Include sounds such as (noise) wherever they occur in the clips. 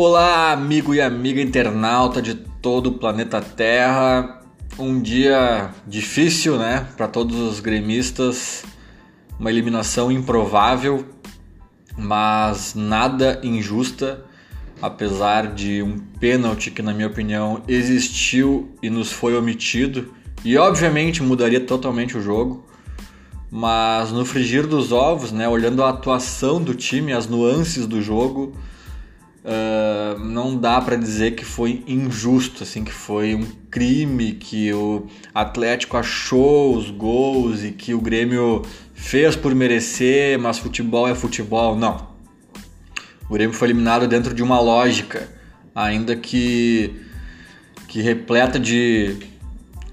Olá, amigo e amiga internauta de todo o planeta Terra. Um dia difícil, né, para todos os gremistas. Uma eliminação improvável, mas nada injusta, apesar de um pênalti que, na minha opinião, existiu e nos foi omitido e, obviamente, mudaria totalmente o jogo. Mas no frigir dos ovos, né, olhando a atuação do time, as nuances do jogo, uh, não dá para dizer que foi injusto, assim, que foi um crime, que o Atlético achou os gols e que o Grêmio fez por merecer, mas futebol é futebol. Não. O Grêmio foi eliminado dentro de uma lógica, ainda que, que repleta de,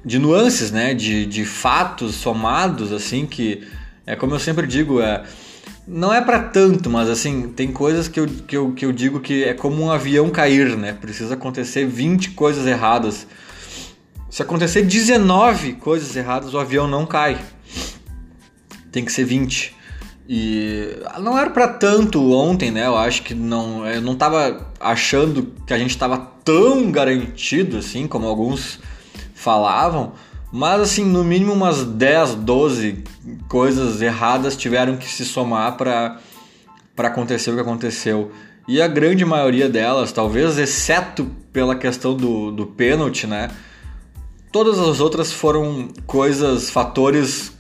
de nuances, né? de, de fatos somados, assim, que é como eu sempre digo, é não é para tanto, mas assim, tem coisas que eu, que, eu, que eu digo que é como um avião cair, né? Precisa acontecer 20 coisas erradas. Se acontecer 19 coisas erradas, o avião não cai. Tem que ser 20. E não era para tanto ontem, né? Eu acho que não, eu não tava achando que a gente tava tão garantido assim como alguns falavam, mas assim, no mínimo umas 10, 12 coisas erradas tiveram que se somar para acontecer o que aconteceu. E a grande maioria delas, talvez exceto pela questão do, do pênalti, né? Todas as outras foram coisas, fatores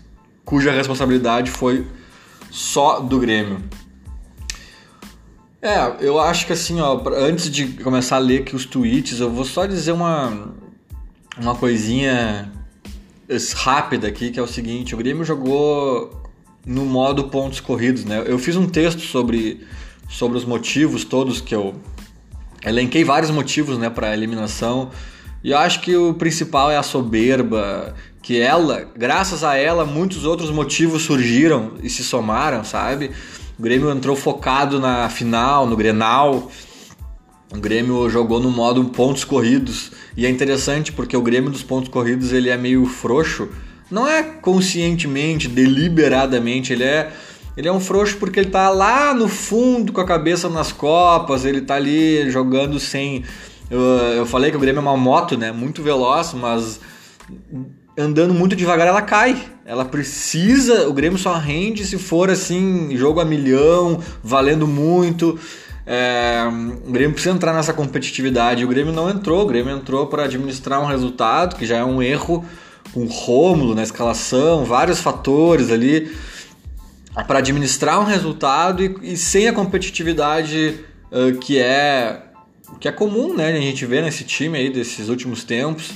cuja responsabilidade foi só do Grêmio. É, eu acho que assim, ó, antes de começar a ler aqui os tweets, eu vou só dizer uma, uma coisinha rápida aqui, que é o seguinte: o Grêmio jogou no modo pontos corridos, né? Eu fiz um texto sobre, sobre os motivos todos que eu elenquei vários motivos, né, para eliminação. E eu acho que o principal é a soberba, que ela, graças a ela, muitos outros motivos surgiram e se somaram, sabe? O Grêmio entrou focado na final, no Grenal. O Grêmio jogou no modo pontos corridos e é interessante porque o Grêmio dos pontos corridos ele é meio frouxo. Não é conscientemente, deliberadamente, ele é ele é um frouxo porque ele tá lá no fundo com a cabeça nas copas, ele tá ali jogando sem eu, eu falei que o Grêmio é uma moto, né? Muito veloz, mas andando muito devagar ela cai. Ela precisa, o Grêmio só rende se for assim, jogo a milhão, valendo muito. É, o Grêmio precisa entrar nessa competitividade. O Grêmio não entrou, o Grêmio entrou para administrar um resultado, que já é um erro, um Rômulo na escalação, vários fatores ali para administrar um resultado e, e sem a competitividade uh, que é que é comum, né? A gente vê nesse time aí desses últimos tempos.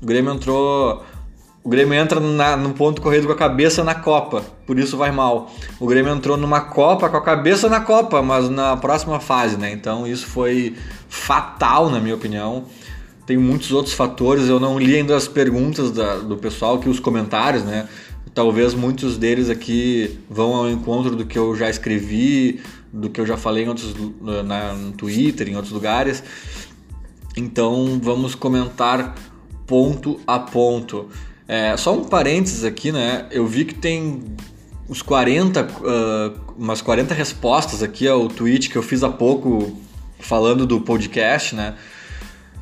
O Grêmio entrou o Grêmio entra na, no ponto corrido com a cabeça na Copa, por isso vai mal. O Grêmio entrou numa Copa com a cabeça na Copa, mas na próxima fase, né? Então isso foi fatal, na minha opinião. Tem muitos outros fatores, eu não li ainda as perguntas da, do pessoal, que os comentários, né? Talvez muitos deles aqui vão ao encontro do que eu já escrevi, do que eu já falei em outros, na, no Twitter, em outros lugares. Então vamos comentar ponto a ponto. É, só um parênteses aqui, né? Eu vi que tem uns 40, uh, umas 40 respostas aqui ao tweet que eu fiz há pouco falando do podcast, né?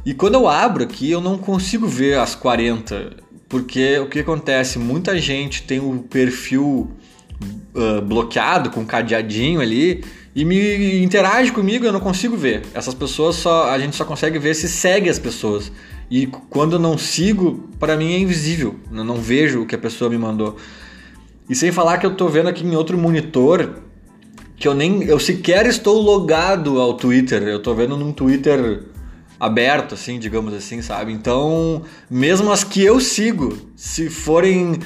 E quando eu abro aqui, eu não consigo ver as 40, porque o que acontece? Muita gente tem o perfil uh, bloqueado com cadeadinho ali e me interage comigo, eu não consigo ver. Essas pessoas só a gente só consegue ver se segue as pessoas. E quando não sigo, para mim é invisível. Eu não vejo o que a pessoa me mandou. E sem falar que eu tô vendo aqui em outro monitor que eu nem eu sequer estou logado ao Twitter. Eu tô vendo num Twitter aberto assim, digamos assim, sabe? Então, mesmo as que eu sigo, se forem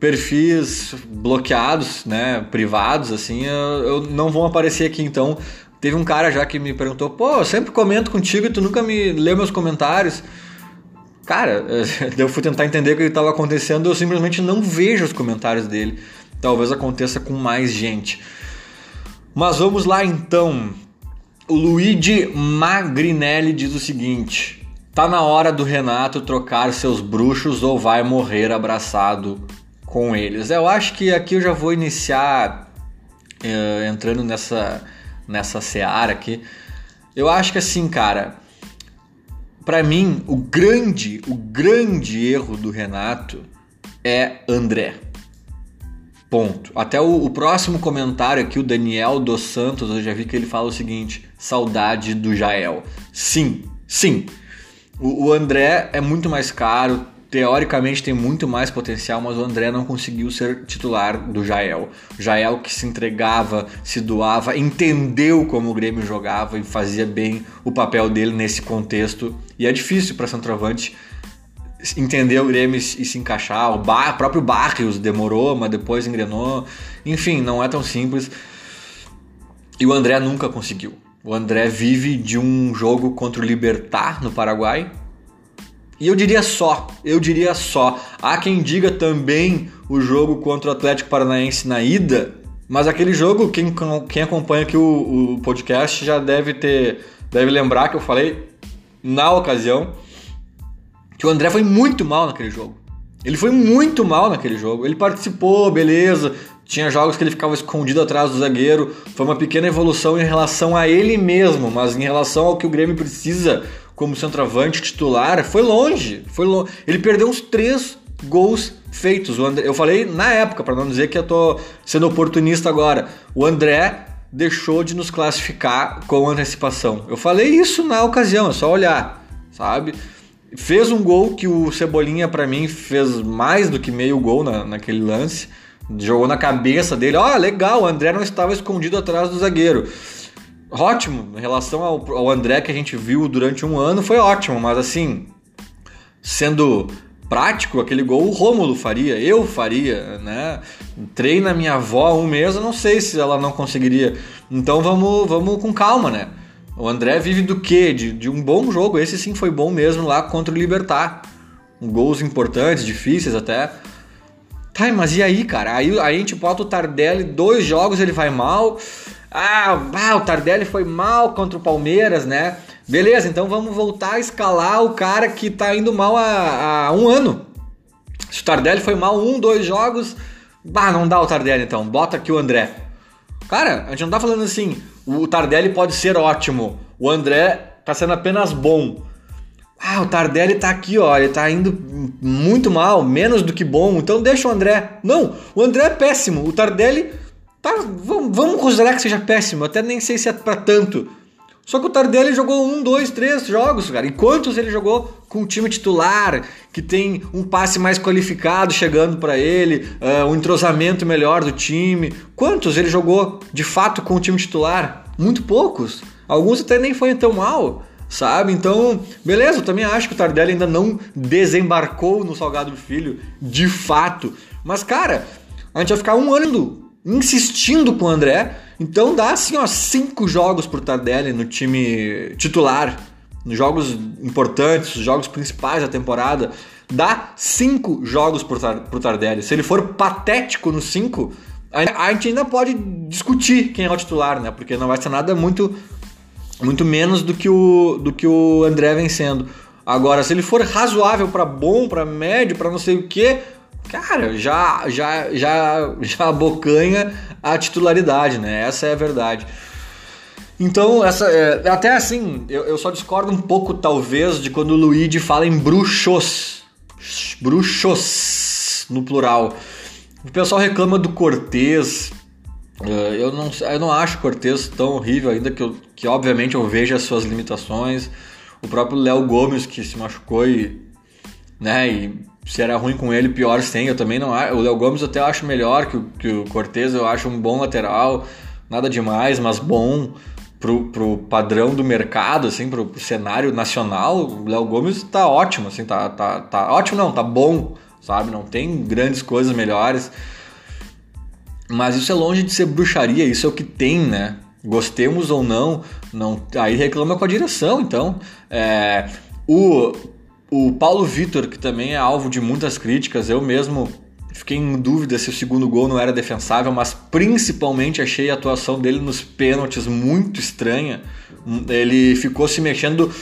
perfis bloqueados, né, privados assim, eu, eu não vão aparecer aqui então. Teve um cara já que me perguntou: "Pô, eu sempre comento contigo e tu nunca me leu meus comentários". Cara, (laughs) eu fui tentar entender o que estava acontecendo, eu simplesmente não vejo os comentários dele. Talvez aconteça com mais gente. Mas vamos lá então. O Luigi Magrinelli diz o seguinte: Tá na hora do Renato trocar seus bruxos ou vai morrer abraçado com eles. Eu acho que aqui eu já vou iniciar uh, entrando nessa nessa seara aqui. Eu acho que assim, cara, para mim, o grande, o grande erro do Renato é André. Ponto. Até o, o, próximo comentário aqui, o Daniel dos Santos, eu já vi que ele fala o seguinte: saudade do Jael. Sim, sim. O, o André é muito mais caro, teoricamente tem muito mais potencial, mas o André não conseguiu ser titular do Jael. O Jael que se entregava, se doava, entendeu como o Grêmio jogava e fazia bem o papel dele nesse contexto. E é difícil para centroavante entender o Grêmio e se encaixar. O bar, próprio Barrios demorou, mas depois engrenou. Enfim, não é tão simples. E o André nunca conseguiu. O André vive de um jogo contra o Libertar no Paraguai. E eu diria só, eu diria só. Há quem diga também o jogo contra o Atlético Paranaense na ida, mas aquele jogo, quem, quem acompanha aqui o, o podcast já deve ter, deve lembrar que eu falei na ocasião que o André foi muito mal naquele jogo. Ele foi muito mal naquele jogo. Ele participou, beleza. Tinha jogos que ele ficava escondido atrás do zagueiro. Foi uma pequena evolução em relação a ele mesmo, mas em relação ao que o Grêmio precisa como centroavante titular, foi longe. Foi longe. Ele perdeu uns três gols feitos. Eu falei na época, para não dizer que eu tô sendo oportunista agora. O André deixou de nos classificar com antecipação. Eu falei isso na ocasião, é só olhar, sabe? Fez um gol que o Cebolinha, para mim, fez mais do que meio gol na, naquele lance. Jogou na cabeça dele. Ó, oh, legal, o André não estava escondido atrás do zagueiro. Ótimo, em relação ao, ao André que a gente viu durante um ano, foi ótimo, mas assim, sendo prático, aquele gol o Rômulo faria, eu faria, né? Treina minha avó um mês, eu não sei se ela não conseguiria. Então vamos, vamos com calma, né? O André vive do quê? De, de um bom jogo. Esse sim foi bom mesmo lá contra o Libertar. Gols importantes, difíceis até. Tá, mas e aí, cara? Aí, aí a gente bota o Tardelli, dois jogos ele vai mal. Ah, ah, o Tardelli foi mal contra o Palmeiras, né? Beleza, então vamos voltar a escalar o cara que tá indo mal há, há um ano. Se o Tardelli foi mal um, dois jogos, bah, não dá o Tardelli então, bota aqui o André. Cara, a gente não tá falando assim, o Tardelli pode ser ótimo, o André tá sendo apenas bom. Ah, o Tardelli tá aqui, ó, ele tá indo muito mal, menos do que bom, então deixa o André. Não, o André é péssimo, o Tardelli tá, vamos, vamos considerar que seja péssimo, até nem sei se é pra tanto. Só que o Tardelli jogou um, dois, três jogos, cara. E quantos ele jogou com o time titular, que tem um passe mais qualificado chegando para ele, uh, um entrosamento melhor do time? Quantos ele jogou de fato com o time titular? Muito poucos. Alguns até nem foi tão mal, sabe? Então, beleza, eu também acho que o Tardelli ainda não desembarcou no Salgado Filho, de fato. Mas, cara, a gente vai ficar um ano insistindo com o André então dá assim, ó, cinco jogos pro Tardelli no time titular, nos jogos importantes, os jogos principais da temporada. Dá cinco jogos pro, pro Tardelli. Se ele for patético nos cinco, a gente ainda pode discutir quem é o titular, né? Porque não vai ser nada muito muito menos do que o do que o André vencendo. Agora, se ele for razoável para bom, para médio, para não sei o que, cara, já já já já abocanha a titularidade, né? Essa é a verdade. Então, essa é, até assim, eu, eu, só discordo um pouco, talvez, de quando o Luigi fala em bruxos. Bruxos, no plural. O pessoal reclama do Cortez. É, eu não, eu não acho Cortez tão horrível, ainda que, eu, que obviamente eu vejo as suas limitações. O próprio Léo Gomes, que se machucou e, né, e se era ruim com ele, pior sem. Eu também não acho. O Léo Gomes até acho melhor que o, que o Cortez, eu acho um bom lateral, nada demais, mas bom pro, pro padrão do mercado, assim, pro, pro cenário nacional. O Léo Gomes tá ótimo, assim, tá, tá, tá ótimo, não, tá bom, sabe? Não tem grandes coisas melhores. Mas isso é longe de ser bruxaria, isso é o que tem, né? Gostemos ou não, não aí reclama com a direção, então. É, o o Paulo Vitor, que também é alvo de muitas críticas, eu mesmo fiquei em dúvida se o segundo gol não era defensável, mas principalmente achei a atuação dele nos pênaltis muito estranha. Ele ficou se mexendo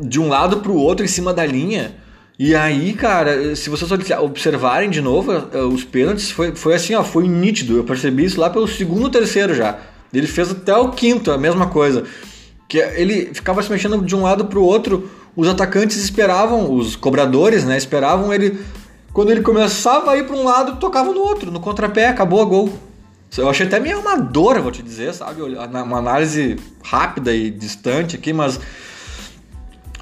de um lado para o outro em cima da linha. E aí, cara, se vocês observarem de novo, eh, os pênaltis foi, foi assim, ó, foi nítido. Eu percebi isso lá pelo segundo, terceiro já. Ele fez até o quinto, a mesma coisa. que ele ficava se mexendo de um lado para o outro, os atacantes esperavam, os cobradores, né, esperavam ele quando ele começava a ir para um lado, tocava no outro, no contrapé, acabou a gol. Eu achei até meio amador, vou te dizer, sabe? Uma análise rápida e distante aqui, mas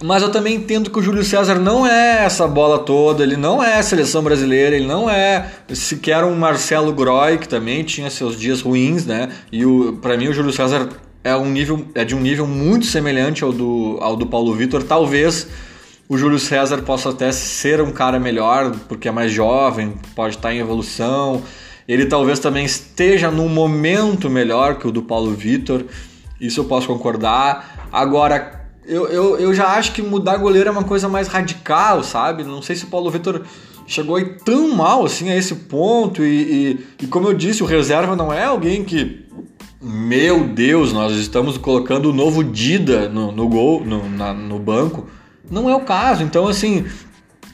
mas eu também entendo que o Júlio César não é essa bola toda, ele não é a seleção brasileira, ele não é sequer um Marcelo Groy, que também tinha seus dias ruins, né? E para mim o Júlio César é, um nível, é de um nível muito semelhante ao do, ao do Paulo Vitor. Talvez o Júlio César possa até ser um cara melhor, porque é mais jovem, pode estar em evolução. Ele talvez também esteja num momento melhor que o do Paulo Vitor, isso eu posso concordar. Agora, eu, eu, eu já acho que mudar goleiro é uma coisa mais radical, sabe? Não sei se o Paulo Vitor chegou aí tão mal assim a esse ponto. E, e, e, como eu disse, o reserva não é alguém que. Meu Deus, nós estamos colocando o novo Dida no, no gol, no, na, no banco. Não é o caso. Então, assim,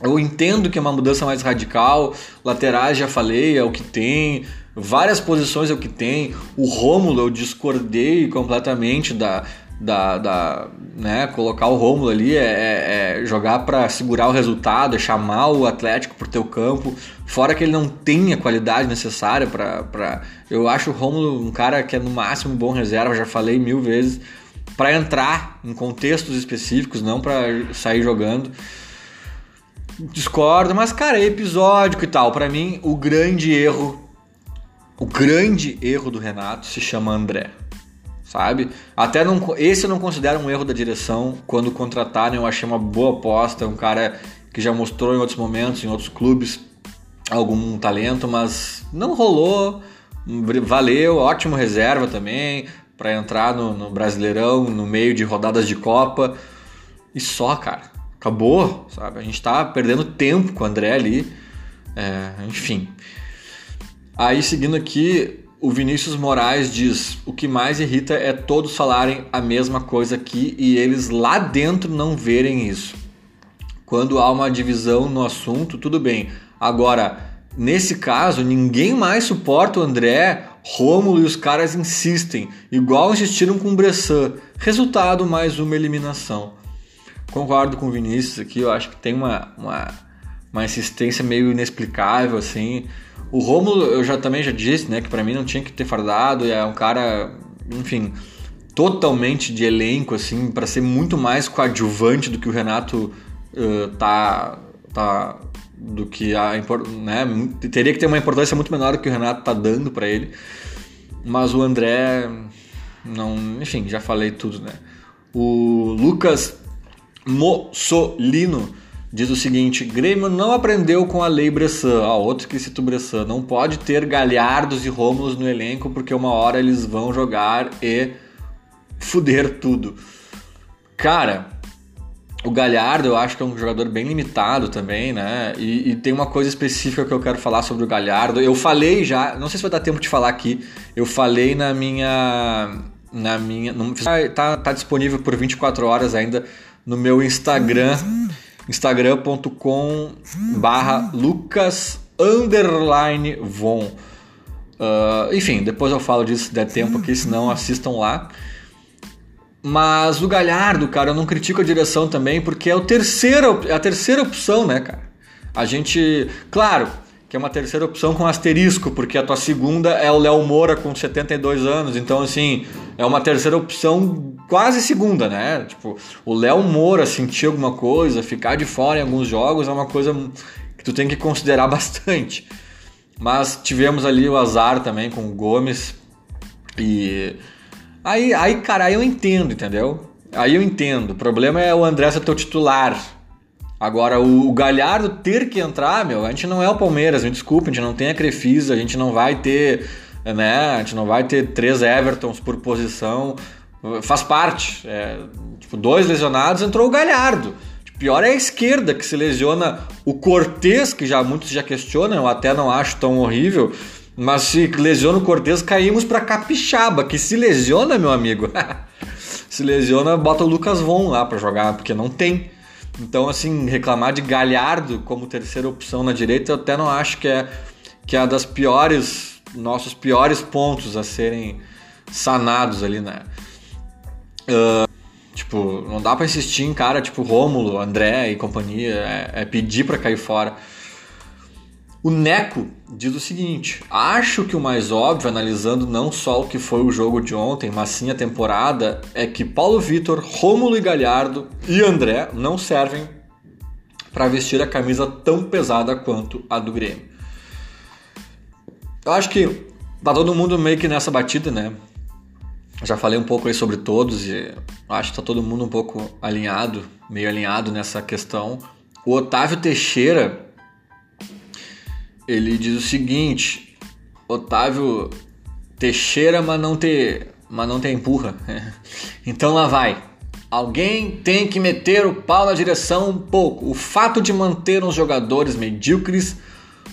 eu entendo que é uma mudança mais radical. Laterais, já falei, é o que tem. Várias posições é o que tem. O Rômulo eu discordei completamente da, da, da né, colocar o Rômulo ali é, é, é jogar para segurar o resultado, é chamar o Atlético pro teu campo, fora que ele não tem a qualidade necessária para eu acho o Rômulo um cara que é no máximo bom reserva, já falei mil vezes, para entrar em contextos específicos, não para sair jogando. Discordo, mas cara, é episódico e tal. Para mim, o grande erro, o grande erro do Renato se chama André sabe? Até não, esse eu não considero um erro da direção. Quando contrataram, eu achei uma boa aposta. Um cara que já mostrou em outros momentos, em outros clubes, algum talento, mas não rolou. Valeu, ótimo reserva também para entrar no, no, Brasileirão no meio de rodadas de Copa. E só, cara. Acabou, sabe? A gente tá perdendo tempo com o André ali. É, enfim. Aí seguindo aqui, o Vinícius Moraes diz: o que mais irrita é todos falarem a mesma coisa aqui e eles lá dentro não verem isso. Quando há uma divisão no assunto, tudo bem. Agora, nesse caso, ninguém mais suporta o André, Rômulo e os caras insistem, igual insistiram com o Bressan. Resultado: mais uma eliminação. Concordo com o Vinícius aqui, eu acho que tem uma, uma, uma insistência meio inexplicável assim. O Romulo, eu já também já disse, né, que para mim não tinha que ter fardado, é um cara, enfim, totalmente de elenco, assim, para ser muito mais coadjuvante do que o Renato uh, tá, tá, do que a, né, teria que ter uma importância muito menor do que o Renato tá dando para ele. Mas o André, não, enfim, já falei tudo, né. O Lucas Mussolino diz o seguinte: Grêmio não aprendeu com a lei Bressan. Ah, outro que cita o Bressan. Não pode ter Galhardos e Rômulos no elenco porque uma hora eles vão jogar e fuder tudo. Cara, o Galhardo eu acho que é um jogador bem limitado também, né? E, e, tem uma coisa específica que eu quero falar sobre o Galhardo. Eu falei já, não sei se vai dar tempo de falar aqui. Eu falei na minha. Na minha. No, tá, tá disponível por 24 horas ainda no meu Instagram instagram.com barra lucas underline von. Uh, enfim, depois eu falo disso se der tempo aqui, senão assistam lá. Mas o Galhardo, cara, eu não critico a direção também, porque é, o terceiro, é a terceira opção, né, cara? A gente. Claro, que é uma terceira opção com asterisco, porque a tua segunda é o Léo Moura com 72 anos, então assim, é uma terceira opção quase segunda, né? Tipo, o Léo Moura sentir alguma coisa, ficar de fora em alguns jogos é uma coisa que tu tem que considerar (laughs) bastante. Mas tivemos ali o azar também com o Gomes e aí, aí cara, aí eu entendo, entendeu? Aí eu entendo. O problema é o André ser teu titular Agora, o, Galhardo ter que entrar, meu, a gente não é o Palmeiras, me desculpa, a gente não tem a Crefisa, a gente não vai ter, né, a gente não vai ter três Evertons por posição, faz parte. É, tipo, dois lesionados, entrou o Galhardo. Pior é a esquerda, que se lesiona o Cortez, que já muitos já questionam, eu até não acho tão horrível, mas se lesiona o Cortez, caímos para Capixaba, que se lesiona, meu amigo. (laughs) se lesiona, bota o Lucas Von lá para jogar, porque não tem. Então, assim, reclamar de Galhardo como terceira opção na direita, eu até não acho que é, que é das piores, nossos piores pontos a serem sanados ali, né? Uh, Tipo, não dá para insistir em cara tipo Rômulo, André e companhia, é, é pedir para cair fora. O Neco diz o seguinte: acho que o mais óbvio, analisando não só o que foi o jogo de ontem, mas sim a temporada, é que Paulo Vitor, Rômulo e Galhardo e André não servem para vestir a camisa tão pesada quanto a do Grêmio. Eu acho que tá todo mundo meio que nessa batida, né? Já falei um pouco aí sobre todos e acho que tá todo mundo um pouco alinhado, meio alinhado nessa questão. O Otávio Teixeira ele diz o seguinte: Otávio Teixeira, mas não te, mas não te empurra. (laughs) então lá vai. Alguém tem que meter o pau na direção um pouco. O fato de manter uns jogadores medíocres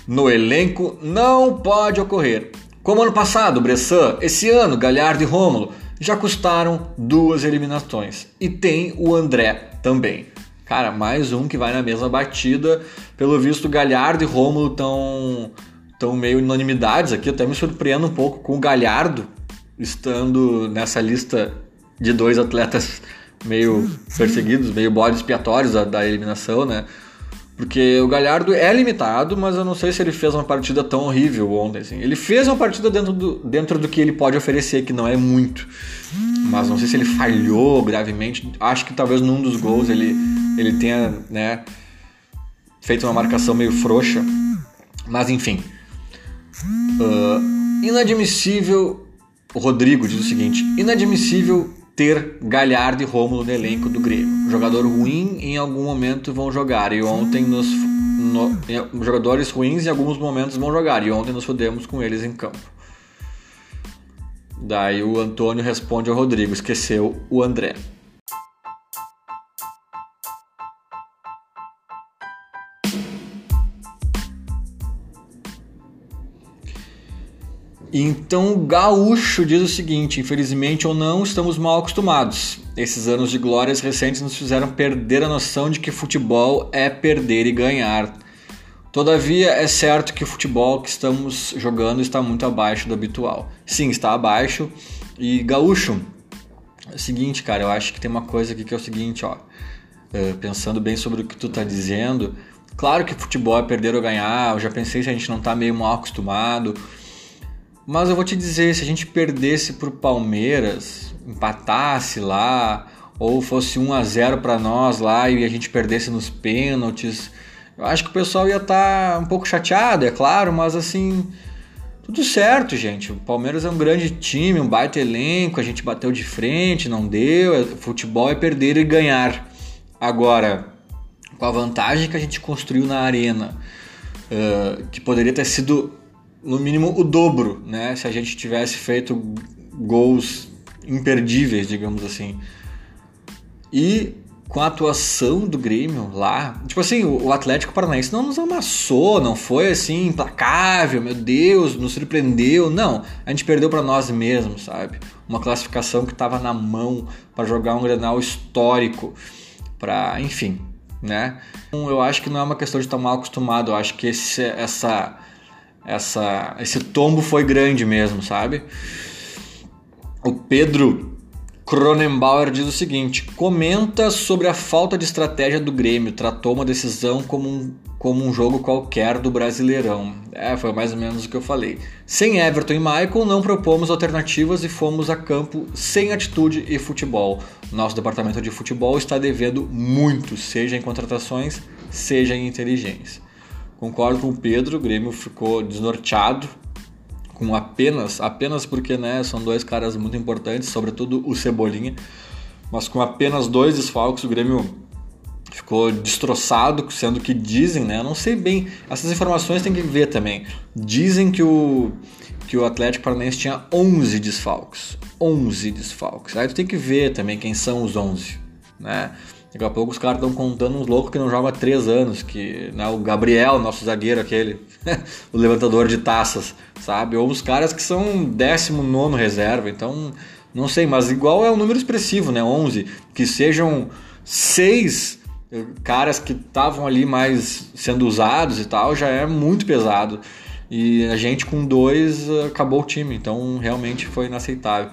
no elenco não pode ocorrer. Como ano passado, Bressan, esse ano, Galhardo e Rômulo já custaram duas eliminações. E tem o André também. Cara, mais um que vai na mesma batida. Pelo visto, Galhardo e Rômulo estão tão meio unanimidades aqui. Eu até me surpreendo um pouco com o Galhardo estando nessa lista de dois atletas meio perseguidos, meio bodes expiatórios da, da eliminação, né? Porque o Galhardo é limitado, mas eu não sei se ele fez uma partida tão horrível ontem. Assim. Ele fez uma partida dentro do, dentro do que ele pode oferecer, que não é muito. Mas não sei se ele falhou gravemente. Acho que talvez num dos gols ele, ele tenha né, feito uma marcação meio frouxa. Mas enfim. Uh, inadmissível. O Rodrigo diz o seguinte: inadmissível ter Galhardo e Rômulo no elenco do Grêmio. Jogador ruim em algum momento vão jogar e ontem nos no, jogadores ruins em alguns momentos vão jogar e ontem nos fudemos com eles em campo. Daí o Antônio responde ao Rodrigo, esqueceu o André. Então o gaúcho diz o seguinte: infelizmente ou não, estamos mal acostumados. Esses anos de glórias recentes nos fizeram perder a noção de que futebol é perder e ganhar. Todavia, é certo que o futebol que estamos jogando está muito abaixo do habitual. Sim, está abaixo. E gaúcho, é o seguinte, cara, eu acho que tem uma coisa aqui que é o seguinte, ó. Uh, pensando bem sobre o que tu está dizendo, claro que futebol é perder ou ganhar. Eu já pensei se a gente não está meio mal acostumado. Mas eu vou te dizer, se a gente perdesse pro Palmeiras, empatasse lá, ou fosse 1 a 0 para nós lá e a gente perdesse nos pênaltis, eu acho que o pessoal ia estar tá um pouco chateado, é claro, mas assim, tudo certo, gente. O Palmeiras é um grande time, um baita elenco, a gente bateu de frente, não deu. É, futebol é perder e ganhar. Agora, com a vantagem que a gente construiu na arena, uh, que poderia ter sido no mínimo o dobro, né? Se a gente tivesse feito gols imperdíveis, digamos assim. E com a atuação do Grêmio lá, tipo assim, o Atlético Paranaense não nos amassou, não foi assim implacável, meu Deus, nos surpreendeu, não. A gente perdeu para nós mesmos, sabe? Uma classificação que estava na mão para jogar um Grenal histórico, para, enfim, né? Então, eu acho que não é uma questão de estar mal acostumado, eu acho que esse, essa essa, esse tombo foi grande mesmo, sabe? O Pedro Cronenbauer diz o seguinte: comenta sobre a falta de estratégia do Grêmio, tratou uma decisão como um, como um jogo qualquer do Brasileirão. É, foi mais ou menos o que eu falei. Sem Everton e Michael, não propomos alternativas e fomos a campo sem atitude e futebol. Nosso departamento de futebol está devendo muito, seja em contratações, seja em inteligência. Concordo com o Pedro, o Grêmio ficou desnorteado com apenas, apenas porque né, são dois caras muito importantes, sobretudo o Cebolinha, mas com apenas dois desfalques o Grêmio ficou destroçado, sendo que dizem, né, não sei bem, essas informações tem que ver também. Dizem que o que o Atlético Paranaense tinha 11 desfalques, 11 desfalques. Aí tu tem que ver também quem são os 11, né? Daqui a pouco os caras estão contando uns loucos que não jogam há três anos, que né, o Gabriel, nosso zagueiro aquele, (laughs) o levantador de taças, sabe? Ou os caras que são 19 reserva, então não sei, mas igual é um número expressivo, né? 11, que sejam seis eh, caras que estavam ali mais sendo usados e tal, já é muito pesado. E a gente com dois eh, acabou o time, então realmente foi inaceitável.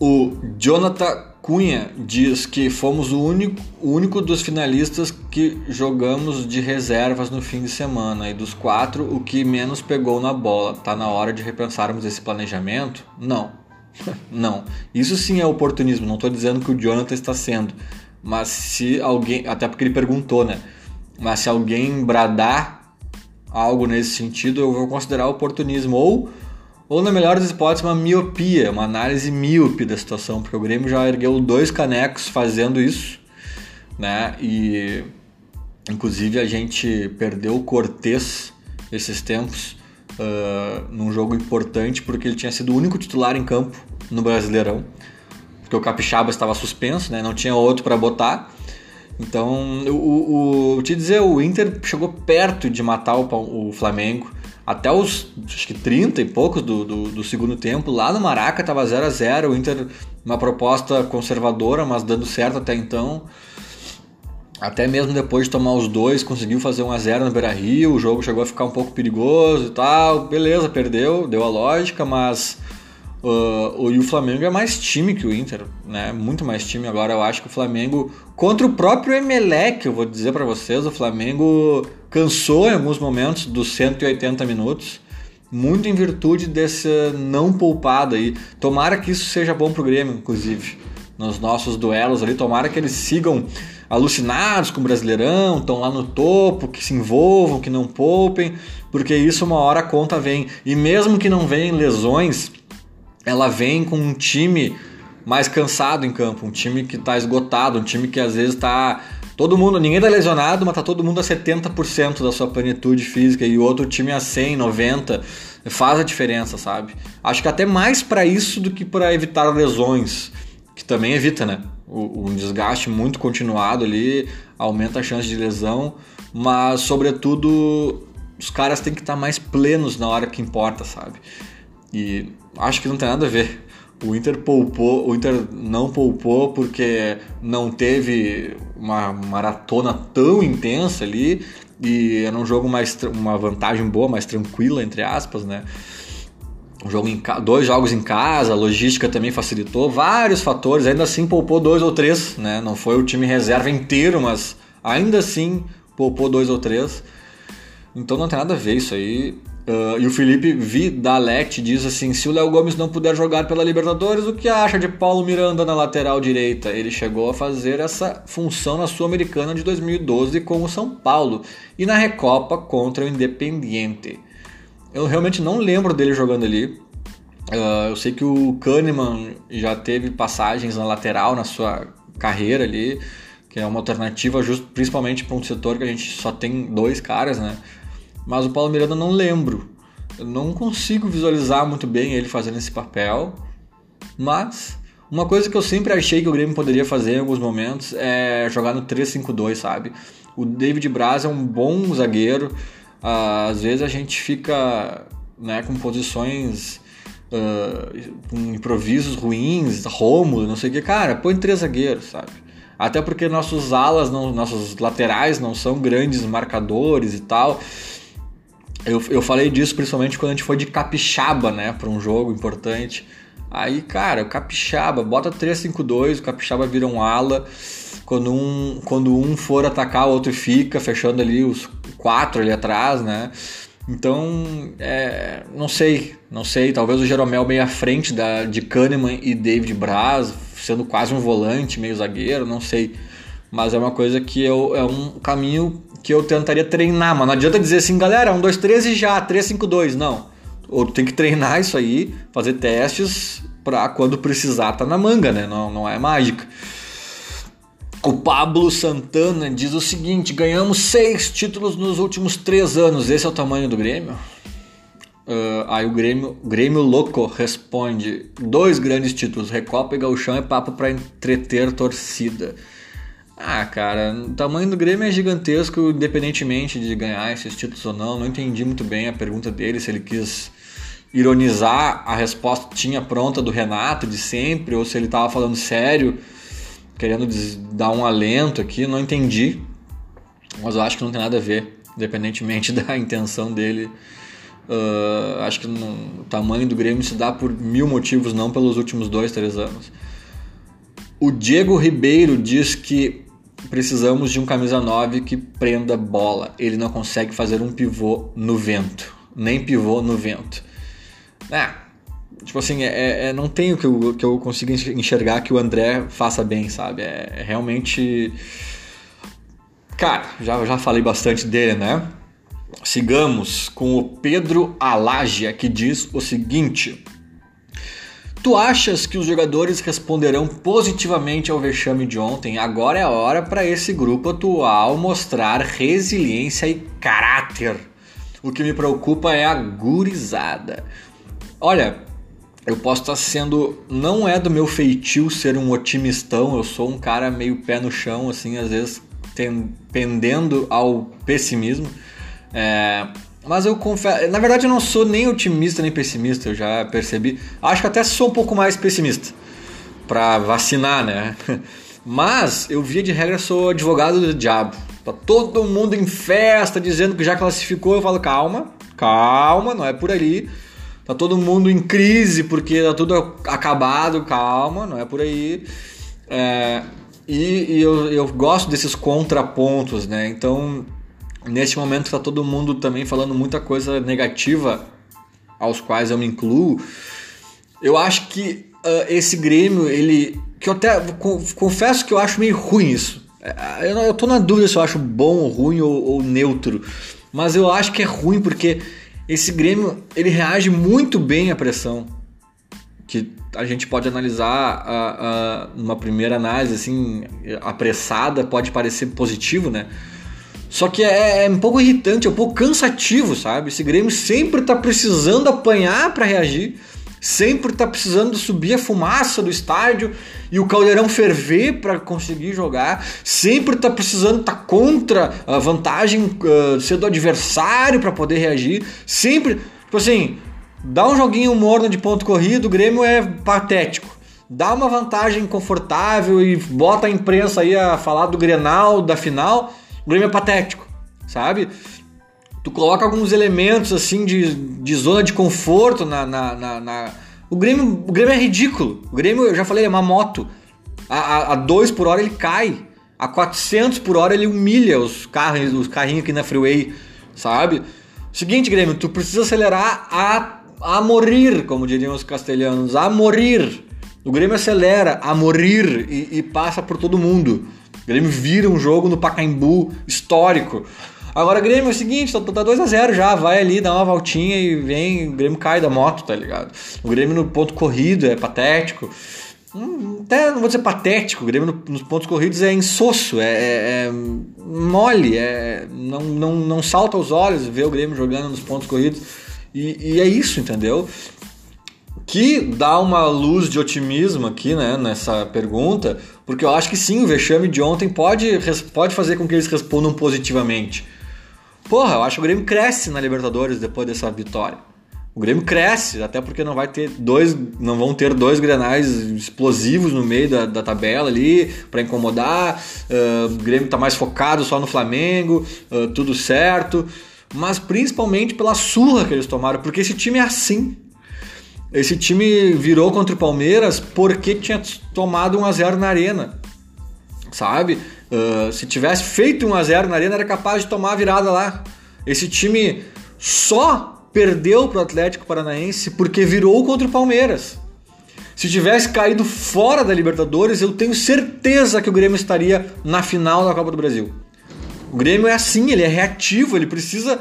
O Jonathan Cunha diz que fomos o único, o único dos finalistas que jogamos de reservas no fim de semana e dos quatro o que menos pegou na bola. Tá na hora de repensarmos esse planejamento? Não. (laughs) Não. Isso sim é oportunismo. Não estou dizendo que o Jonathan está sendo. Mas se alguém. Até porque ele perguntou, né? Mas se alguém bradar algo nesse sentido, eu vou considerar oportunismo. Ou ou na melhor das hipóteses, uma miopia, uma análise míope da situação, porque o Grêmio já ergueu dois canecos fazendo isso, né? E inclusive a gente perdeu o Cortez esses tempos uh, num jogo importante, porque ele tinha sido o único titular em campo no Brasileirão, porque o Capixaba estava suspenso, né? Não tinha outro para botar. Então, o, o, te dizer, o Inter chegou perto de matar o, o Flamengo até os acho que 30 e poucos do, do, do segundo tempo. Lá no Maraca estava 0 a 0 o Inter uma proposta conservadora, mas dando certo até então. Até mesmo depois de tomar os dois, conseguiu fazer 1 a 0 no Beira-Rio, o jogo chegou a ficar um pouco perigoso e tal. Beleza, perdeu, deu a lógica, mas Uh, e o Flamengo é mais time que o Inter, né? Muito mais time. Agora eu acho que o Flamengo, contra o próprio Emelec, eu vou dizer para vocês, o Flamengo cansou em alguns momentos dos 180 minutos, muito em virtude desse não poupado aí. Tomara que isso seja bom pro Grêmio, inclusive, nos nossos duelos ali. Tomara que eles sigam alucinados com o Brasileirão, estão lá no topo, que se envolvam, que não poupem, porque isso uma hora a conta vem. E mesmo que não venham lesões ela vem com um time mais cansado em campo, um time que está esgotado, um time que às vezes está todo mundo, ninguém está lesionado, mas está todo mundo a 70% da sua plenitude física e o outro time a 100, 90, faz a diferença, sabe? Acho que até mais para isso do que para evitar lesões, que também evita, né? O, um desgaste muito continuado ali aumenta a chance de lesão, mas sobretudo os caras têm que estar tá mais plenos na hora que importa, sabe? E acho que não tem nada a ver. O Inter poupou, o Inter não poupou porque não teve uma maratona tão intensa ali e era um jogo mais uma vantagem boa, mais tranquila entre aspas, né? Um jogo em, dois jogos em casa, a logística também facilitou, vários fatores, ainda assim poupou dois ou três, né? Não foi o time reserva inteiro, mas ainda assim poupou dois ou três. Então não tem nada a ver isso aí. Uh, e o Felipe Vidalete diz assim: se o Léo Gomes não puder jogar pela Libertadores, o que acha de Paulo Miranda na lateral direita? Ele chegou a fazer essa função na Sul-Americana de 2012 com o São Paulo e na Recopa contra o Independiente. Eu realmente não lembro dele jogando ali. Uh, eu sei que o Kahneman já teve passagens na lateral na sua carreira ali, que é uma alternativa just, principalmente para um setor que a gente só tem dois caras, né? Mas o Paulo Miranda não lembro. Eu não consigo visualizar muito bem ele fazendo esse papel. Mas uma coisa que eu sempre achei que o Grêmio poderia fazer em alguns momentos é jogar no 3-5-2, sabe? O David Braz é um bom zagueiro. às vezes a gente fica né, com posições uh, com improvisos ruins, Rômulo, não sei o que. Cara, põe três zagueiros, sabe? Até porque nossos alas, não, nossos laterais não são grandes marcadores e tal. Eu, eu falei disso principalmente quando a gente foi de capixaba, né, para um jogo importante. Aí, cara, o capixaba, bota 3-5-2, o capixaba vira um ala. Quando um, quando um for atacar, o outro fica, fechando ali os quatro ali atrás, né? Então, é, não sei, não sei. Talvez o Jeromel meio à frente da, de Kahneman e David Braz, sendo quase um volante, meio zagueiro, não sei. Mas é uma coisa que eu, é um caminho que eu tentaria treinar, mas não adianta dizer assim, galera, um, dois, três e já, 3, 5, 2, não. Ou tem que treinar isso aí, fazer testes pra quando precisar tá na manga, né? Não, não é mágica. O Pablo Santana diz o seguinte: ganhamos seis títulos nos últimos três anos. Esse é o tamanho do Grêmio? Uh, aí o Grêmio, Grêmio Louco responde: dois grandes títulos, Recopa e Gauchão é papo para entreter torcida. Ah, cara, o tamanho do Grêmio é gigantesco, independentemente de ganhar esses títulos ou não. Não entendi muito bem a pergunta dele, se ele quis ironizar a resposta que tinha pronta do Renato de sempre, ou se ele estava falando sério, querendo dar um alento aqui. Não entendi, mas eu acho que não tem nada a ver, independentemente (laughs) da intenção dele. Uh, acho que o tamanho do Grêmio se dá por mil motivos, não pelos últimos dois, três anos. O Diego Ribeiro diz que precisamos de um camisa 9 que prenda bola. Ele não consegue fazer um pivô no vento, nem pivô no vento. Ah, tipo assim, é, é, não tenho que eu, que eu consiga enxergar que o André faça bem, sabe? É, é realmente. Cara, já, já falei bastante dele, né? Sigamos com o Pedro Alágia, que diz o seguinte. Tu achas que os jogadores responderão positivamente ao vexame de ontem? Agora é a hora para esse grupo atual mostrar resiliência e caráter. O que me preocupa é a gurizada. Olha, eu posso estar sendo. Não é do meu feitio ser um otimistão, eu sou um cara meio pé no chão, assim, às vezes pendendo ao pessimismo. É, mas eu confesso, na verdade eu não sou nem otimista nem pessimista, eu já percebi. Acho que até sou um pouco mais pessimista para vacinar, né? (laughs) Mas eu via de regra sou advogado do diabo. Tá todo mundo em festa dizendo que já classificou, eu falo calma, calma, não é por ali. Tá todo mundo em crise porque tá tudo acabado, calma, não é por aí. É, e, e eu, eu gosto desses contrapontos, né? Então Neste momento está todo mundo também falando muita coisa negativa, aos quais eu me incluo. Eu acho que uh, esse Grêmio, ele. Que eu até confesso que eu acho meio ruim isso. É, eu, eu tô na dúvida se eu acho bom ruim ou, ou neutro. Mas eu acho que é ruim porque esse Grêmio ele reage muito bem à pressão. Que a gente pode analisar uh, uh, numa primeira análise assim, apressada, pode parecer positivo, né? Só que é, é, um pouco irritante, é um pouco cansativo, sabe? Esse Grêmio sempre tá precisando apanhar para reagir, sempre tá precisando subir a fumaça do estádio e o caldeirão ferver para conseguir jogar, sempre tá precisando estar tá contra a vantagem uh, ser do adversário para poder reagir, sempre, tipo assim, dá um joguinho morno de ponto corrido, o Grêmio é patético dá uma vantagem confortável e bota a imprensa aí a falar do Grenal, da final, o Grêmio é patético, sabe? Tu coloca alguns elementos assim de, de zona de conforto na, na, na, na... O, Grêmio, o Grêmio é ridículo. O Grêmio, eu já falei, é uma moto. A 2 por hora ele cai. A 400 por hora ele humilha os carros, os carrinhos aqui na freeway, sabe? Seguinte, Grêmio, tu precisa acelerar a, a morir, como diriam os castelhanos, a morir. O Grêmio acelera a morir e, e passa por todo mundo. O Grêmio vira um jogo no Pacaembu histórico. Agora Grêmio é o seguinte, tá, tá 2x0 já, vai ali, dá uma voltinha e vem, o Grêmio cai da moto, tá ligado? O Grêmio no ponto corrido é patético. Hum, até não vou dizer patético, o Grêmio nos pontos corridos é insosso, é, é, é mole, é, não, não, não salta aos olhos ver o Grêmio jogando nos pontos corridos. E, e é isso, entendeu? Que dá uma luz de otimismo aqui, né, nessa pergunta, porque eu acho que sim, o vexame de ontem pode, pode fazer com que eles respondam positivamente. Porra, eu acho que o Grêmio cresce na Libertadores depois dessa vitória. O Grêmio cresce, até porque não vai ter dois, não vão ter dois granais explosivos no meio da, da tabela ali para incomodar. Uh, o Grêmio está mais focado só no Flamengo, uh, tudo certo. Mas principalmente pela surra que eles tomaram, porque esse time é assim. Esse time virou contra o Palmeiras porque tinha tomado 1 a 0 na arena. Sabe? Uh, se tivesse feito 1 a 0 na arena, era capaz de tomar a virada lá. Esse time só perdeu para o Atlético Paranaense porque virou contra o Palmeiras. Se tivesse caído fora da Libertadores, eu tenho certeza que o Grêmio estaria na final da Copa do Brasil. O Grêmio é assim, ele é reativo, ele precisa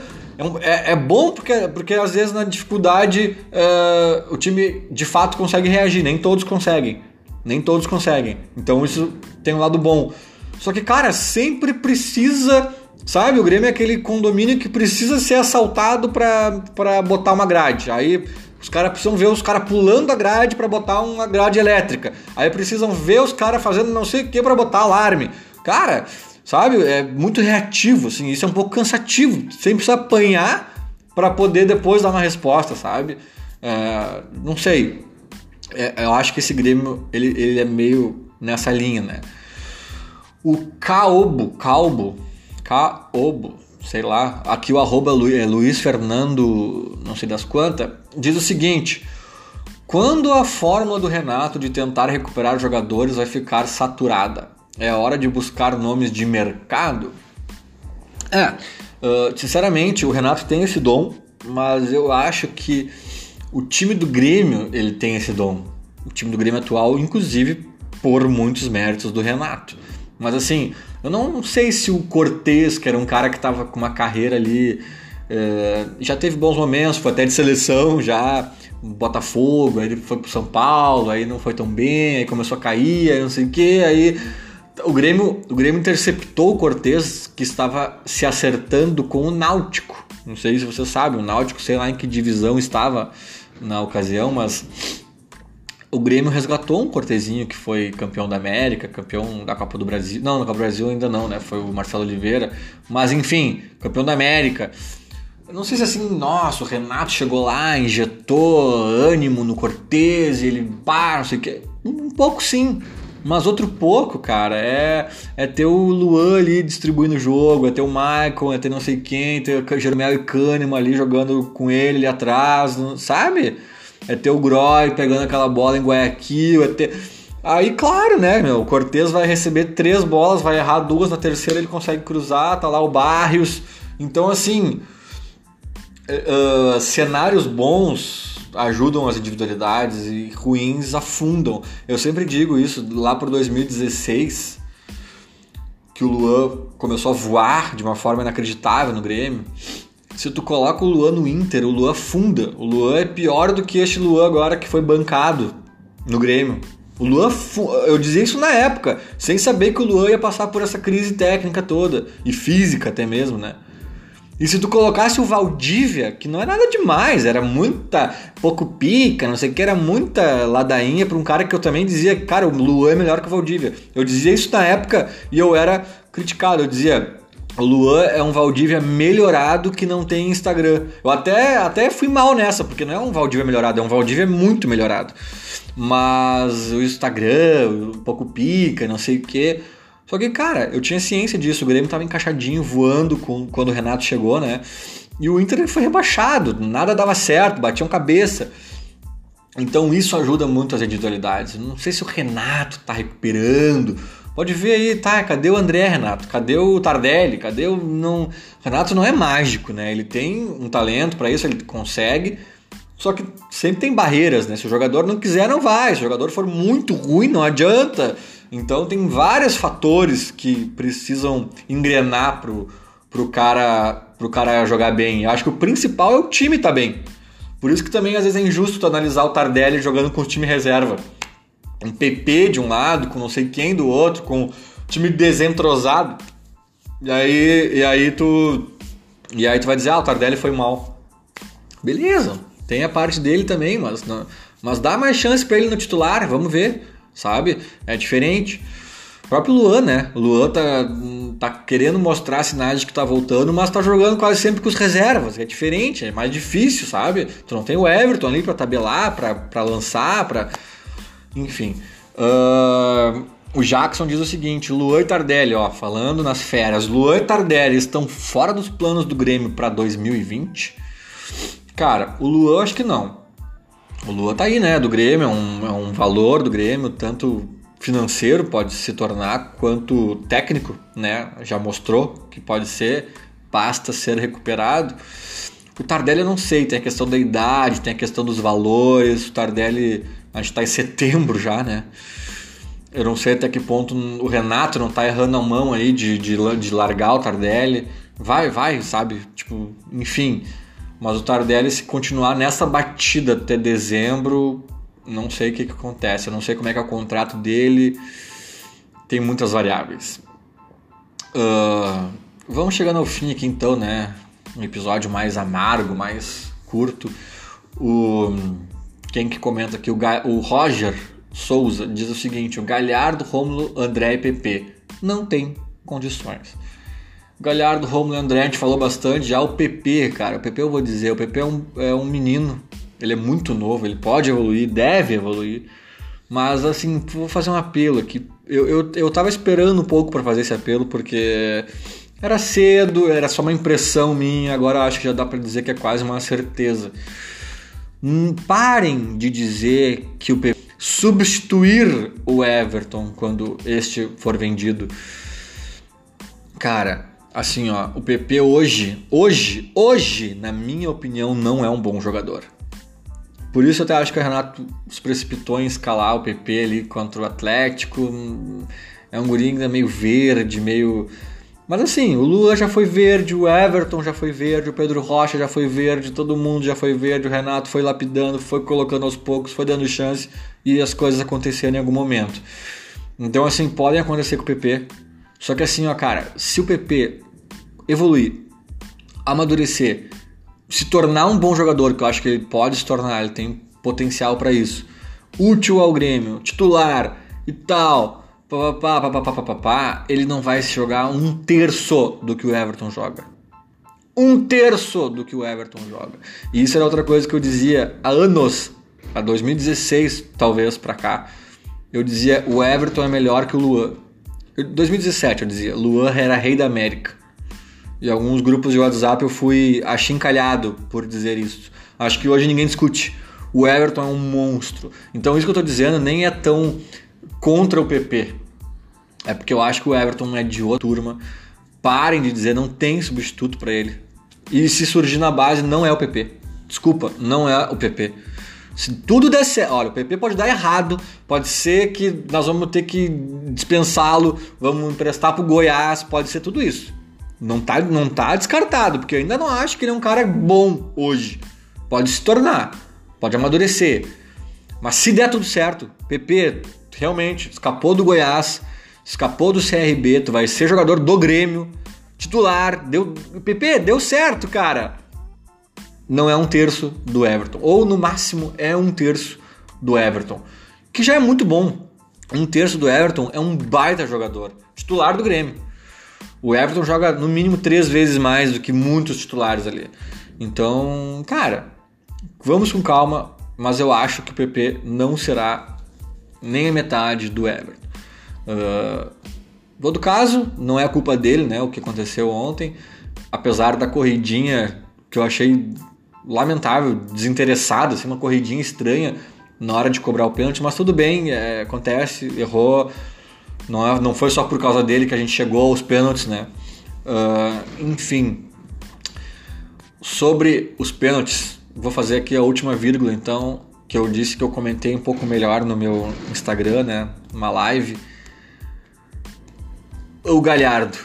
é, é, é, bom porque, porque às vezes na dificuldade uh, o time de fato consegue reagir, nem todos conseguem. Nem todos conseguem. Então isso tem um lado bom. Só que, cara, sempre precisa. Sabe, o Grêmio é aquele condomínio que precisa ser assaltado para botar uma grade. Aí os caras precisam ver os caras pulando a grade para botar uma grade elétrica. Aí precisam ver os caras fazendo não sei o que para botar alarme. Cara, sabe? É muito reativo, assim, isso é um pouco cansativo. Sempre precisa apanhar para poder depois dar uma resposta, sabe? É, não sei. É, eu acho que esse Grêmio ele, ele é meio nessa linha, né? O Caobo, Calbo, Caobo, sei lá, aqui o arroba é Luiz Fernando, não sei das quantas, diz o seguinte: Quando a fórmula do Renato de tentar recuperar jogadores vai ficar saturada? É hora de buscar nomes de mercado? É, uh, sinceramente, o Renato tem esse dom, mas eu acho que o time do Grêmio ele tem esse dom. O time do Grêmio atual, inclusive, por muitos méritos do Renato. Mas assim, eu não sei se o Cortez, que era um cara que estava com uma carreira ali, é, já teve bons momentos, foi até de seleção já, Botafogo, aí ele foi pro São Paulo, aí não foi tão bem, aí começou a cair, aí não sei o que, aí o Grêmio, o Grêmio interceptou o Cortez, que estava se acertando com o Náutico. Não sei se você sabe, o Náutico, sei lá em que divisão estava na ocasião, mas o Grêmio resgatou um Cortezinho que foi campeão da América, campeão da Copa do Brasil. Não, na Copa do Brasil ainda não, né? Foi o Marcelo Oliveira. Mas enfim, campeão da América. Não sei se assim, nossa, o Renato chegou lá, injetou ânimo no Cortez, ele pá, não sei o. Um pouco sim. Mas outro pouco, cara, é, é ter o Luan ali distribuindo o jogo, é ter o Michael, é ter não sei quem, ter o Jeromel e Kahneman ali jogando com ele ali atrás, sabe? é ter o Groy pegando aquela bola em Guayaquil, é ter. Aí, claro, né, meu? O Cortez vai receber três bolas, vai errar duas, na terceira ele consegue cruzar, tá lá o Barrios. Então, assim, uh, cenários bons ajudam as individualidades e ruins afundam. Eu sempre digo isso, lá por 2016, que o Luan começou a voar de uma forma inacreditável no Grêmio se tu coloca o Luan no Inter, o Luan funda. O Luan é pior do que este Luan agora que foi bancado no Grêmio. O Luan, eu dizia isso na época, sem saber que o Luan ia passar por essa crise técnica toda e física até mesmo, né? E se tu colocasse o Valdívia, que não é nada demais, era muita pouco pica, não sei o que, era muita ladainha para um cara que eu também dizia, cara, o Luan é melhor que o Valdívia. Eu dizia isso na época e eu era criticado, eu dizia, o Luan é um Valdívia melhorado que não tem Instagram. Eu até, até fui mal nessa, porque não é um Valdívia melhorado, é um Valdívia muito melhorado. Mas o Instagram, um pouco pica, não sei o quê. Só que, cara, eu tinha ciência disso. O Grêmio tava encaixadinho, voando com, quando o Renato chegou, né? E o Inter foi rebaixado, nada dava certo, batiam cabeça. Então isso ajuda muito as individualidades. Não sei se o Renato tá recuperando Pode ver aí, tá? Cadê o André, Renato? Cadê o Tardelli? Cadê o. Não... Renato não é mágico, né? Ele tem um talento para isso, ele consegue. Só que sempre tem barreiras, né? Se o jogador não quiser, não vai. Se o jogador for muito ruim, não adianta. Então tem vários fatores que precisam engrenar pro, pro, cara, pro cara jogar bem. Eu acho que o principal é o time tá bem. Por isso que também às vezes é injusto analisar o Tardelli jogando com o time reserva um PP de um lado, com não sei quem do outro, com time desentrosado. E aí, e aí tu. E aí tu vai dizer, ah, o Tardelli foi mal. Beleza, tem a parte dele também, mas, não, mas dá mais chance para ele no titular, vamos ver, sabe? É diferente. O próprio Luan, né? O Luan tá, tá querendo mostrar sinais de que tá voltando, mas tá jogando quase sempre com os reservas. É diferente, é mais difícil, sabe? Tu não tem o Everton ali para tabelar, para lançar, para enfim. Uh, o Jackson diz o seguinte: Luan e Tardelli, ó, falando nas férias, Luan e Tardelli estão fora dos planos do Grêmio para 2020? Cara, o Luan acho que não. O Luan tá aí, né? Do Grêmio, é um, é um valor do Grêmio, tanto financeiro pode se tornar, quanto técnico, né? Já mostrou que pode ser, basta ser recuperado. O Tardelli eu não sei, tem a questão da idade, tem a questão dos valores. O Tardelli a gente tá em setembro já, né? Eu não sei até que ponto o Renato não tá errando a mão aí de, de, de largar o Tardelli. Vai, vai, sabe? Tipo, enfim. Mas o Tardelli, se continuar nessa batida até dezembro, não sei o que, que acontece. Eu não sei como é que é o contrato dele. Tem muitas variáveis. Uh, vamos chegando ao fim aqui então, né? Um episódio mais amargo, mais curto. O quem que comenta aqui? O, o Roger Souza diz o seguinte: o Galhardo, Rômulo, André e PP não tem condições. Galhardo, Rômulo e André, a gente falou bastante. Já o PP, cara, o PP eu vou dizer, o PP é um, é um menino, ele é muito novo, ele pode evoluir, deve evoluir. Mas assim, vou fazer um apelo aqui. Eu, eu, eu tava esperando um pouco para fazer esse apelo, porque era cedo, era só uma impressão minha, agora acho que já dá para dizer que é quase uma certeza. Hum, parem de dizer que o PP substituir o Everton quando este for vendido. Cara, assim, ó, o PP hoje, hoje, hoje, na minha opinião, não é um bom jogador. Por isso eu até acho que o Renato se precipitou em escalar o PP ali contra o Atlético. É um guri ainda meio verde, meio mas assim, o Lula já foi verde, o Everton já foi verde, o Pedro Rocha já foi verde, todo mundo já foi verde, o Renato foi lapidando, foi colocando aos poucos, foi dando chance e as coisas aconteceram em algum momento. Então, assim, podem acontecer com o PP. Só que assim, ó, cara, se o PP evoluir, amadurecer, se tornar um bom jogador, que eu acho que ele pode se tornar, ele tem potencial para isso, útil ao Grêmio, titular e tal papapá, papapá, papapá, ele não vai se jogar um terço do que o Everton joga. Um terço do que o Everton joga. E isso era outra coisa que eu dizia há anos, a 2016 talvez pra cá. Eu dizia o Everton é melhor que o Luan. Em 2017 eu dizia, Luan era rei da América. E alguns grupos de WhatsApp eu fui achincalhado por dizer isso. Acho que hoje ninguém discute. O Everton é um monstro. Então isso que eu tô dizendo nem é tão contra o PP. É porque eu acho que o Everton é de outra turma. Parem de dizer, não tem substituto para ele. E se surgir na base, não é o PP. Desculpa, não é o PP. Se tudo der certo, olha, o PP pode dar errado, pode ser que nós vamos ter que dispensá-lo, vamos emprestar pro Goiás, pode ser tudo isso. Não tá, não tá descartado, porque eu ainda não acho que ele é um cara bom hoje. Pode se tornar, pode amadurecer. Mas se der tudo certo, PP realmente escapou do Goiás, escapou do CRB, tu vai ser jogador do Grêmio, titular, deu, PP, deu certo, cara. Não é um terço do Everton, ou no máximo é um terço do Everton, que já é muito bom. Um terço do Everton é um baita jogador, titular do Grêmio. O Everton joga no mínimo três vezes mais do que muitos titulares ali. Então, cara, vamos com calma, mas eu acho que o PP não será nem a metade do Everton. Uh, todo caso, não é a culpa dele, né? O que aconteceu ontem, apesar da corridinha que eu achei lamentável, desinteressada, assim, uma corridinha estranha na hora de cobrar o pênalti, mas tudo bem, é, acontece, errou. Não, é, não foi só por causa dele que a gente chegou aos pênaltis, né? Uh, enfim, sobre os pênaltis, vou fazer aqui a última vírgula, então, que eu disse que eu comentei um pouco melhor no meu Instagram, né? Uma live o Galhardo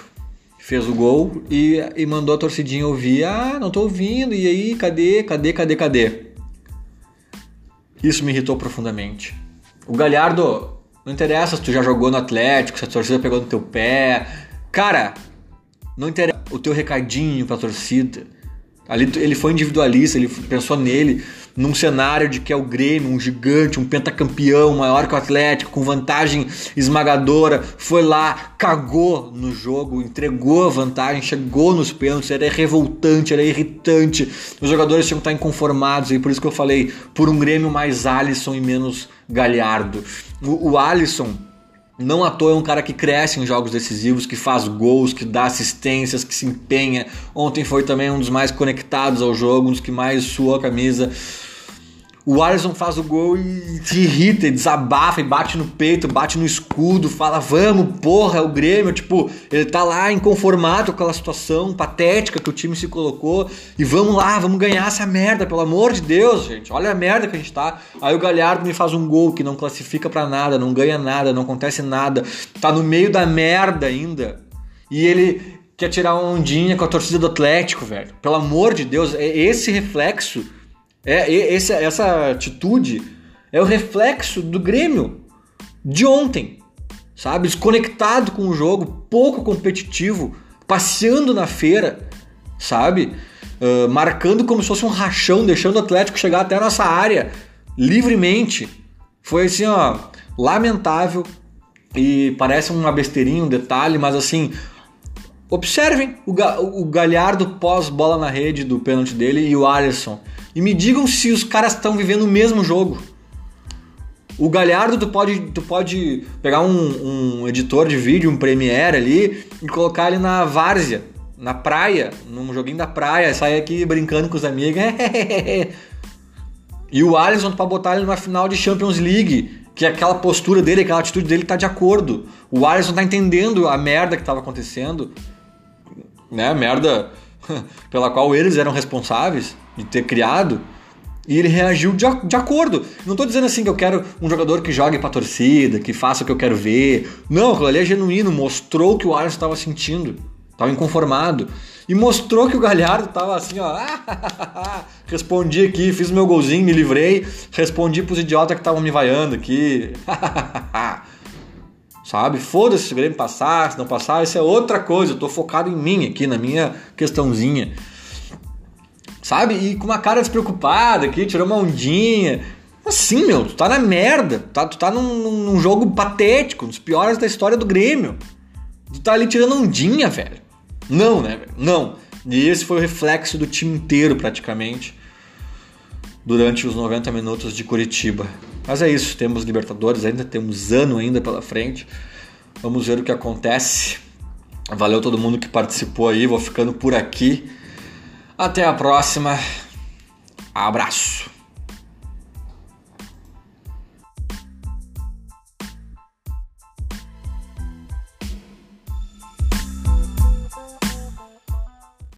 fez o gol e, e mandou a torcidinha ouvir: Ah, não tô ouvindo, e aí, cadê, cadê, cadê, cadê? Isso me irritou profundamente. O Galhardo, não interessa se tu já jogou no Atlético, se a torcida pegou no teu pé. Cara, não interessa o teu recadinho pra torcida. Ali ele foi individualista, ele pensou nele num cenário de que é o Grêmio, um gigante, um pentacampeão maior que o Atlético, com vantagem esmagadora, foi lá, cagou no jogo, entregou a vantagem, chegou nos pênaltis, era revoltante, era irritante. Os jogadores tinham que estar inconformados, e por isso que eu falei, por um Grêmio mais Alisson e menos Galhardo. O, o Alisson não à toa é um cara que cresce em jogos decisivos, que faz gols, que dá assistências, que se empenha. Ontem foi também um dos mais conectados ao jogo, um dos que mais suou a camisa o Alisson faz o gol e se irrita, e desabafa e bate no peito, bate no escudo, fala, vamos, porra, é o Grêmio. Tipo, ele tá lá inconformado com aquela situação patética que o time se colocou. E vamos lá, vamos ganhar essa merda, pelo amor de Deus, gente. Olha a merda que a gente tá. Aí o Galhardo me faz um gol que não classifica para nada, não ganha nada, não acontece nada. Tá no meio da merda ainda. E ele quer tirar uma ondinha com a torcida do Atlético, velho. Pelo amor de Deus, é esse reflexo é, esse, essa atitude é o reflexo do Grêmio de ontem, sabe? Desconectado com o jogo, pouco competitivo, passeando na feira, sabe? Uh, marcando como se fosse um rachão, deixando o Atlético chegar até a nossa área livremente. Foi assim, ó, lamentável e parece uma besteirinha, um detalhe, mas assim, observem o, o Galhardo pós bola na rede do pênalti dele e o Alisson e me digam se os caras estão vivendo o mesmo jogo. O Galhardo, tu pode, tu pode pegar um, um editor de vídeo, um Premiere ali, e colocar ele na várzea, na praia, num joguinho da praia, sair aqui brincando com os amigos. (laughs) E o Alisson para botar ele numa final de Champions League, que aquela postura dele, aquela atitude dele tá de acordo. O Alisson tá entendendo a merda que tava acontecendo, né? Merda (laughs) pela qual eles eram responsáveis de ter criado. E ele reagiu de, de acordo. Não tô dizendo assim que eu quero um jogador que jogue pra torcida, que faça o que eu quero ver. Não, aquilo ali é genuíno, mostrou que o Alisson estava sentindo, estava inconformado. E mostrou que o Galhardo tava assim, ó. (laughs) respondi aqui, fiz meu golzinho, me livrei. Respondi pros idiotas que estavam me vaiando aqui. (laughs) Sabe? Foda-se se o Grêmio passar, se não passar, isso é outra coisa. Eu tô focado em mim aqui, na minha questãozinha. Sabe? E com uma cara despreocupada aqui, tirou uma ondinha. Assim, meu, tu tá na merda. Tá, tu tá num, num jogo patético, um dos piores da história do Grêmio. Tu tá ali tirando ondinha, velho. Não, né? Não. E esse foi o reflexo do time inteiro, praticamente, durante os 90 minutos de Curitiba. Mas é isso, temos Libertadores ainda, temos ano ainda pela frente. Vamos ver o que acontece. Valeu todo mundo que participou aí, vou ficando por aqui. Até a próxima. Abraço.